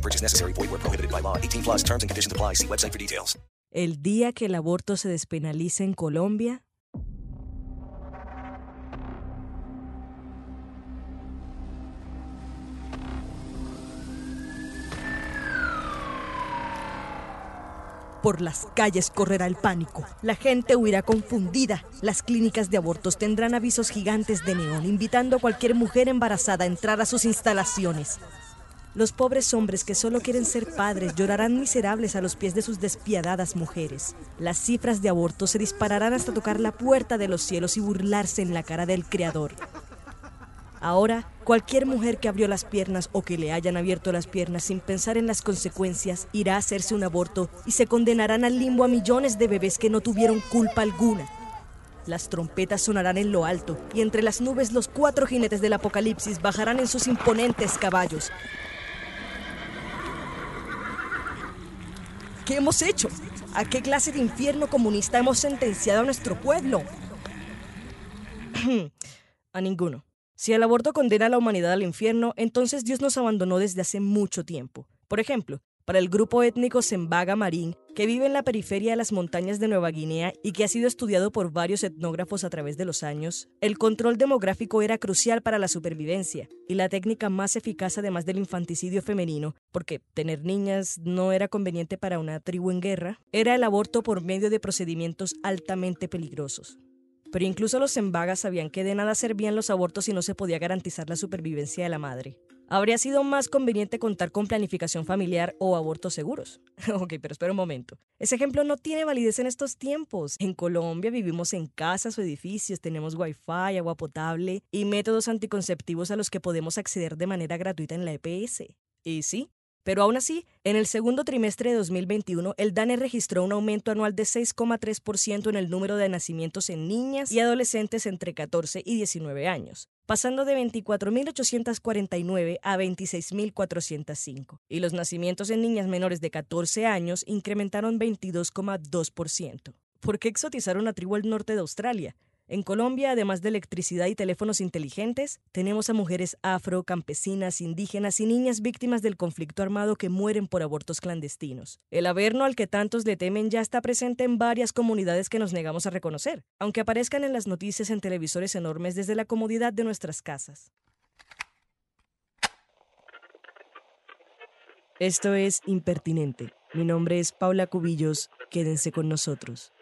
No purchase necessary. Void where prohibited by law. 18 plus terms and conditions apply. See website for details. El día que el aborto se despenalice en Colombia, Por las calles correrá el pánico. La gente huirá confundida. Las clínicas de abortos tendrán avisos gigantes de neón invitando a cualquier mujer embarazada a entrar a sus instalaciones. Los pobres hombres que solo quieren ser padres llorarán miserables a los pies de sus despiadadas mujeres. Las cifras de abortos se dispararán hasta tocar la puerta de los cielos y burlarse en la cara del Creador. Ahora, cualquier mujer que abrió las piernas o que le hayan abierto las piernas sin pensar en las consecuencias irá a hacerse un aborto y se condenarán al limbo a millones de bebés que no tuvieron culpa alguna. Las trompetas sonarán en lo alto y entre las nubes los cuatro jinetes del apocalipsis bajarán en sus imponentes caballos. ¿Qué hemos hecho? ¿A qué clase de infierno comunista hemos sentenciado a nuestro pueblo? a ninguno. Si el aborto condena a la humanidad al infierno, entonces Dios nos abandonó desde hace mucho tiempo. Por ejemplo, para el grupo étnico Sembaga Marín, que vive en la periferia de las montañas de Nueva Guinea y que ha sido estudiado por varios etnógrafos a través de los años, el control demográfico era crucial para la supervivencia y la técnica más eficaz además del infanticidio femenino, porque tener niñas no era conveniente para una tribu en guerra, era el aborto por medio de procedimientos altamente peligrosos. Pero incluso los Sembagas sabían que de nada servían los abortos si no se podía garantizar la supervivencia de la madre. Habría sido más conveniente contar con planificación familiar o abortos seguros. ok, pero espera un momento. Ese ejemplo no tiene validez en estos tiempos. En Colombia vivimos en casas o edificios, tenemos wifi, agua potable y métodos anticonceptivos a los que podemos acceder de manera gratuita en la EPS. Y sí, pero aún así, en el segundo trimestre de 2021, el DANE registró un aumento anual de 6,3% en el número de nacimientos en niñas y adolescentes entre 14 y 19 años, pasando de 24.849 a 26.405. Y los nacimientos en niñas menores de 14 años incrementaron 22,2%. ¿Por qué exotizar una tribu al norte de Australia? En Colombia, además de electricidad y teléfonos inteligentes, tenemos a mujeres afro, campesinas, indígenas y niñas víctimas del conflicto armado que mueren por abortos clandestinos. El averno al que tantos le temen ya está presente en varias comunidades que nos negamos a reconocer, aunque aparezcan en las noticias en televisores enormes desde la comodidad de nuestras casas. Esto es Impertinente. Mi nombre es Paula Cubillos. Quédense con nosotros.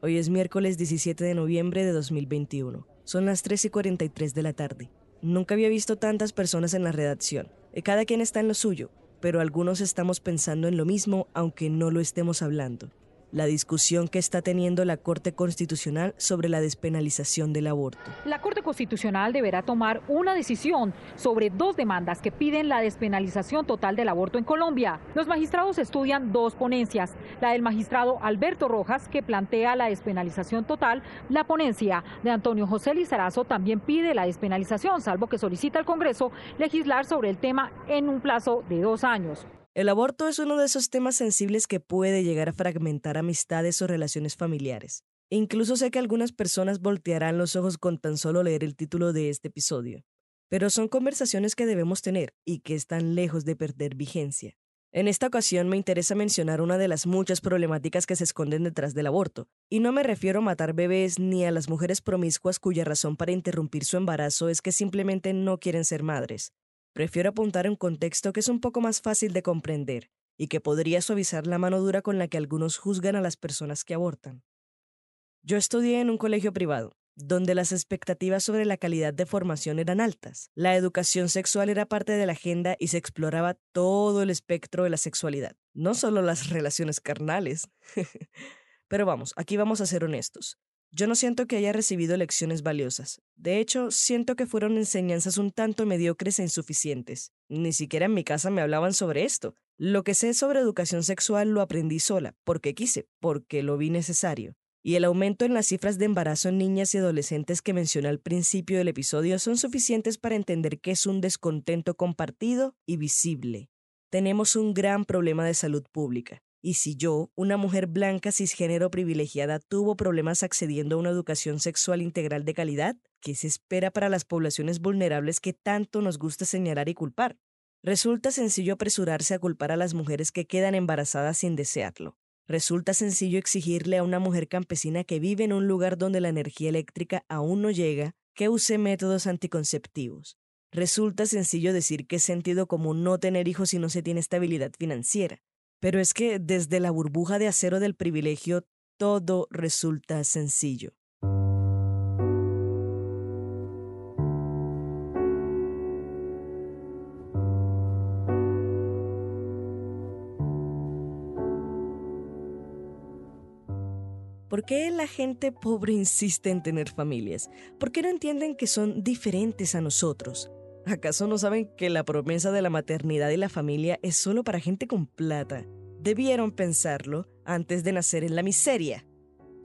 Hoy es miércoles 17 de noviembre de 2021. Son las 3 y 43 de la tarde. Nunca había visto tantas personas en la redacción. Y cada quien está en lo suyo, pero algunos estamos pensando en lo mismo aunque no lo estemos hablando la discusión que está teniendo la Corte Constitucional sobre la despenalización del aborto. La Corte Constitucional deberá tomar una decisión sobre dos demandas que piden la despenalización total del aborto en Colombia. Los magistrados estudian dos ponencias, la del magistrado Alberto Rojas, que plantea la despenalización total, la ponencia de Antonio José Lizarazo también pide la despenalización, salvo que solicita al Congreso legislar sobre el tema en un plazo de dos años. El aborto es uno de esos temas sensibles que puede llegar a fragmentar amistades o relaciones familiares. incluso sé que algunas personas voltearán los ojos con tan solo leer el título de este episodio. Pero son conversaciones que debemos tener y que están lejos de perder vigencia. En esta ocasión me interesa mencionar una de las muchas problemáticas que se esconden detrás del aborto, y no me refiero a matar bebés ni a las mujeres promiscuas cuya razón para interrumpir su embarazo es que simplemente no quieren ser madres, Prefiero apuntar un contexto que es un poco más fácil de comprender y que podría suavizar la mano dura con la que algunos juzgan a las personas que abortan. Yo estudié en un colegio privado, donde las expectativas sobre la calidad de formación eran altas. La educación sexual era parte de la agenda y se exploraba todo el espectro de la sexualidad, no solo las relaciones carnales. Pero vamos, aquí vamos a ser honestos. Yo no siento que haya recibido lecciones valiosas. De hecho, siento que fueron enseñanzas un tanto mediocres e insuficientes. Ni siquiera en mi casa me hablaban sobre esto. Lo que sé sobre educación sexual lo aprendí sola, porque quise, porque lo vi necesario. Y el aumento en las cifras de embarazo en niñas y adolescentes que mencioné al principio del episodio son suficientes para entender que es un descontento compartido y visible. Tenemos un gran problema de salud pública. Y si yo, una mujer blanca cisgénero privilegiada, tuvo problemas accediendo a una educación sexual integral de calidad, ¿qué se espera para las poblaciones vulnerables que tanto nos gusta señalar y culpar? Resulta sencillo apresurarse a culpar a las mujeres que quedan embarazadas sin desearlo. Resulta sencillo exigirle a una mujer campesina que vive en un lugar donde la energía eléctrica aún no llega que use métodos anticonceptivos. Resulta sencillo decir que es sentido común no tener hijos si no se tiene estabilidad financiera. Pero es que desde la burbuja de acero del privilegio todo resulta sencillo. ¿Por qué la gente pobre insiste en tener familias? ¿Por qué no entienden que son diferentes a nosotros? ¿Acaso no saben que la promesa de la maternidad y la familia es solo para gente con plata? Debieron pensarlo antes de nacer en la miseria.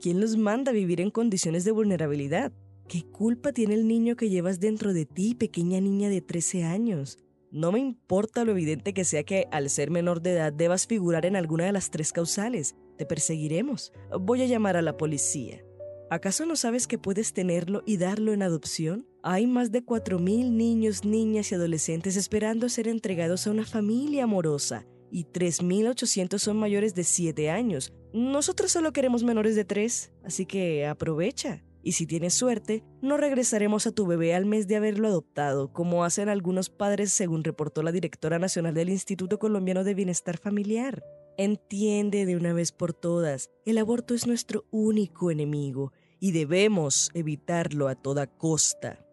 ¿Quién los manda a vivir en condiciones de vulnerabilidad? ¿Qué culpa tiene el niño que llevas dentro de ti, pequeña niña de 13 años? No me importa lo evidente que sea que al ser menor de edad debas figurar en alguna de las tres causales. Te perseguiremos. Voy a llamar a la policía. ¿Acaso no sabes que puedes tenerlo y darlo en adopción? Hay más de 4.000 niños, niñas y adolescentes esperando ser entregados a una familia amorosa y 3.800 son mayores de 7 años. Nosotros solo queremos menores de 3, así que aprovecha. Y si tienes suerte, no regresaremos a tu bebé al mes de haberlo adoptado, como hacen algunos padres según reportó la directora nacional del Instituto Colombiano de Bienestar Familiar. Entiende de una vez por todas, el aborto es nuestro único enemigo y debemos evitarlo a toda costa.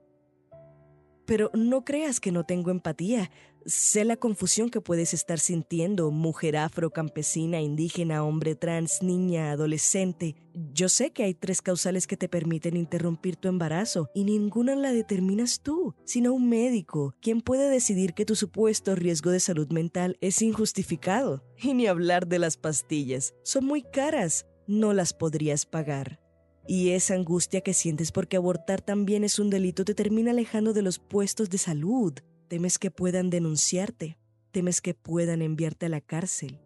Pero no creas que no tengo empatía. Sé la confusión que puedes estar sintiendo, mujer afro, campesina, indígena, hombre trans, niña, adolescente. Yo sé que hay tres causales que te permiten interrumpir tu embarazo y ninguna la determinas tú, sino un médico, quien puede decidir que tu supuesto riesgo de salud mental es injustificado. Y ni hablar de las pastillas. Son muy caras. No las podrías pagar. Y esa angustia que sientes porque abortar también es un delito te termina alejando de los puestos de salud, Temes que puedan denunciarte, temes que puedan enviarte a la cárcel.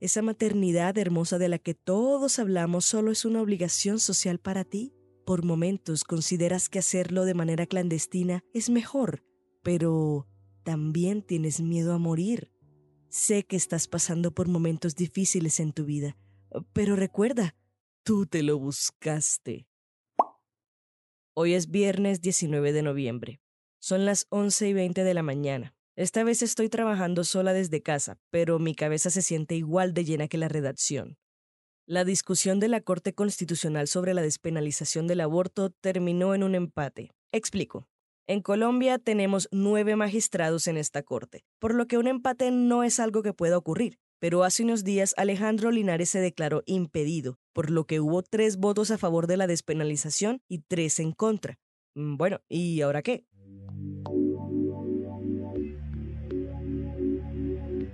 Esa maternidad hermosa de la que todos hablamos solo es una obligación social para ti. Por momentos consideras que hacerlo de manera clandestina es mejor, pero también tienes miedo a morir. Sé que estás pasando por momentos difíciles en tu vida, pero recuerda, tú te lo buscaste. Hoy es viernes 19 de noviembre. Son las 11 y 20 de la mañana. Esta vez estoy trabajando sola desde casa, pero mi cabeza se siente igual de llena que la redacción. La discusión de la Corte Constitucional sobre la despenalización del aborto terminó en un empate. Explico. En Colombia tenemos nueve magistrados en esta Corte, por lo que un empate no es algo que pueda ocurrir. Pero hace unos días Alejandro Linares se declaró impedido, por lo que hubo tres votos a favor de la despenalización y tres en contra. Mm, bueno, ¿y ahora qué?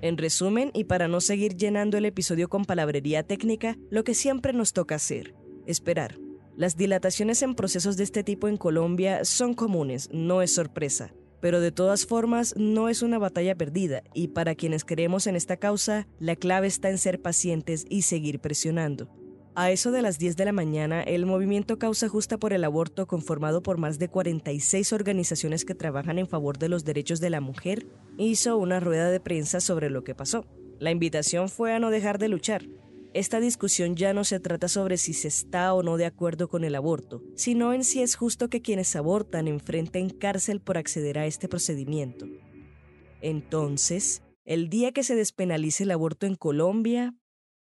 En resumen, y para no seguir llenando el episodio con palabrería técnica, lo que siempre nos toca hacer, esperar. Las dilataciones en procesos de este tipo en Colombia son comunes, no es sorpresa, pero de todas formas no es una batalla perdida y para quienes creemos en esta causa, la clave está en ser pacientes y seguir presionando. A eso de las 10 de la mañana, el movimiento Causa Justa por el Aborto, conformado por más de 46 organizaciones que trabajan en favor de los derechos de la mujer, hizo una rueda de prensa sobre lo que pasó. La invitación fue a no dejar de luchar. Esta discusión ya no se trata sobre si se está o no de acuerdo con el aborto, sino en si es justo que quienes abortan enfrenten cárcel por acceder a este procedimiento. Entonces, el día que se despenalice el aborto en Colombia,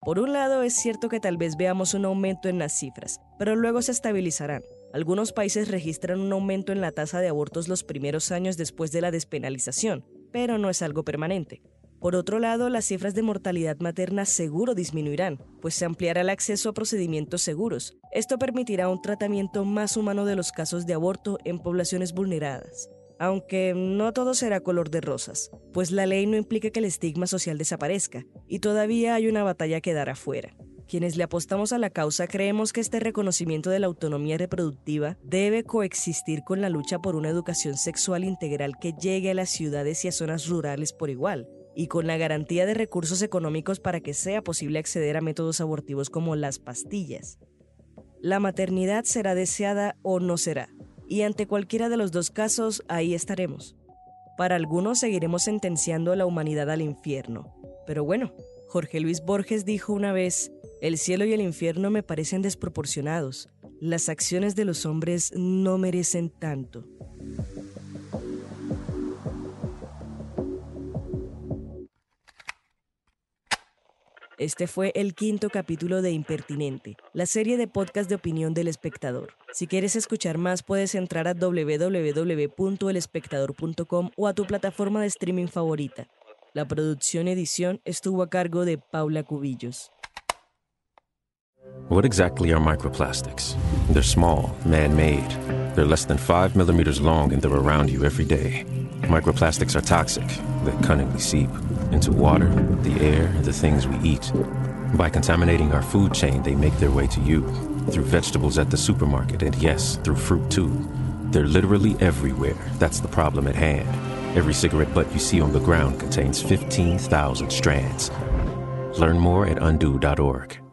por un lado, es cierto que tal vez veamos un aumento en las cifras, pero luego se estabilizarán. Algunos países registran un aumento en la tasa de abortos los primeros años después de la despenalización, pero no es algo permanente. Por otro lado, las cifras de mortalidad materna seguro disminuirán, pues se ampliará el acceso a procedimientos seguros. Esto permitirá un tratamiento más humano de los casos de aborto en poblaciones vulneradas. Aunque no todo será color de rosas, pues la ley no implica que el estigma social desaparezca, y todavía hay una batalla que dar afuera. Quienes le apostamos a la causa creemos que este reconocimiento de la autonomía reproductiva debe coexistir con la lucha por una educación sexual integral que llegue a las ciudades y a zonas rurales por igual, y con la garantía de recursos económicos para que sea posible acceder a métodos abortivos como las pastillas. La maternidad será deseada o no será, y ante cualquiera de los dos casos ahí estaremos. Para algunos seguiremos sentenciando a la humanidad al infierno. Pero bueno, Jorge Luis Borges dijo una vez, el cielo y el infierno me parecen desproporcionados. Las acciones de los hombres no merecen tanto. Este fue el quinto capítulo de Impertinente, la serie de podcast de opinión del espectador. Si quieres escuchar más, puedes entrar a www.elespectador.com o a tu plataforma de streaming favorita. La producción edición estuvo a cargo de Paula Cubillos. What exactly are microplastics? They're small, man made. They're less than 5 millimeters long and they're around you every day. Microplastics are toxic. They cunningly seep into water, the air, and the things we eat. By contaminating our food chain, they make their way to you through vegetables at the supermarket, and yes, through fruit too. They're literally everywhere. That's the problem at hand. Every cigarette butt you see on the ground contains 15,000 strands. Learn more at undo.org.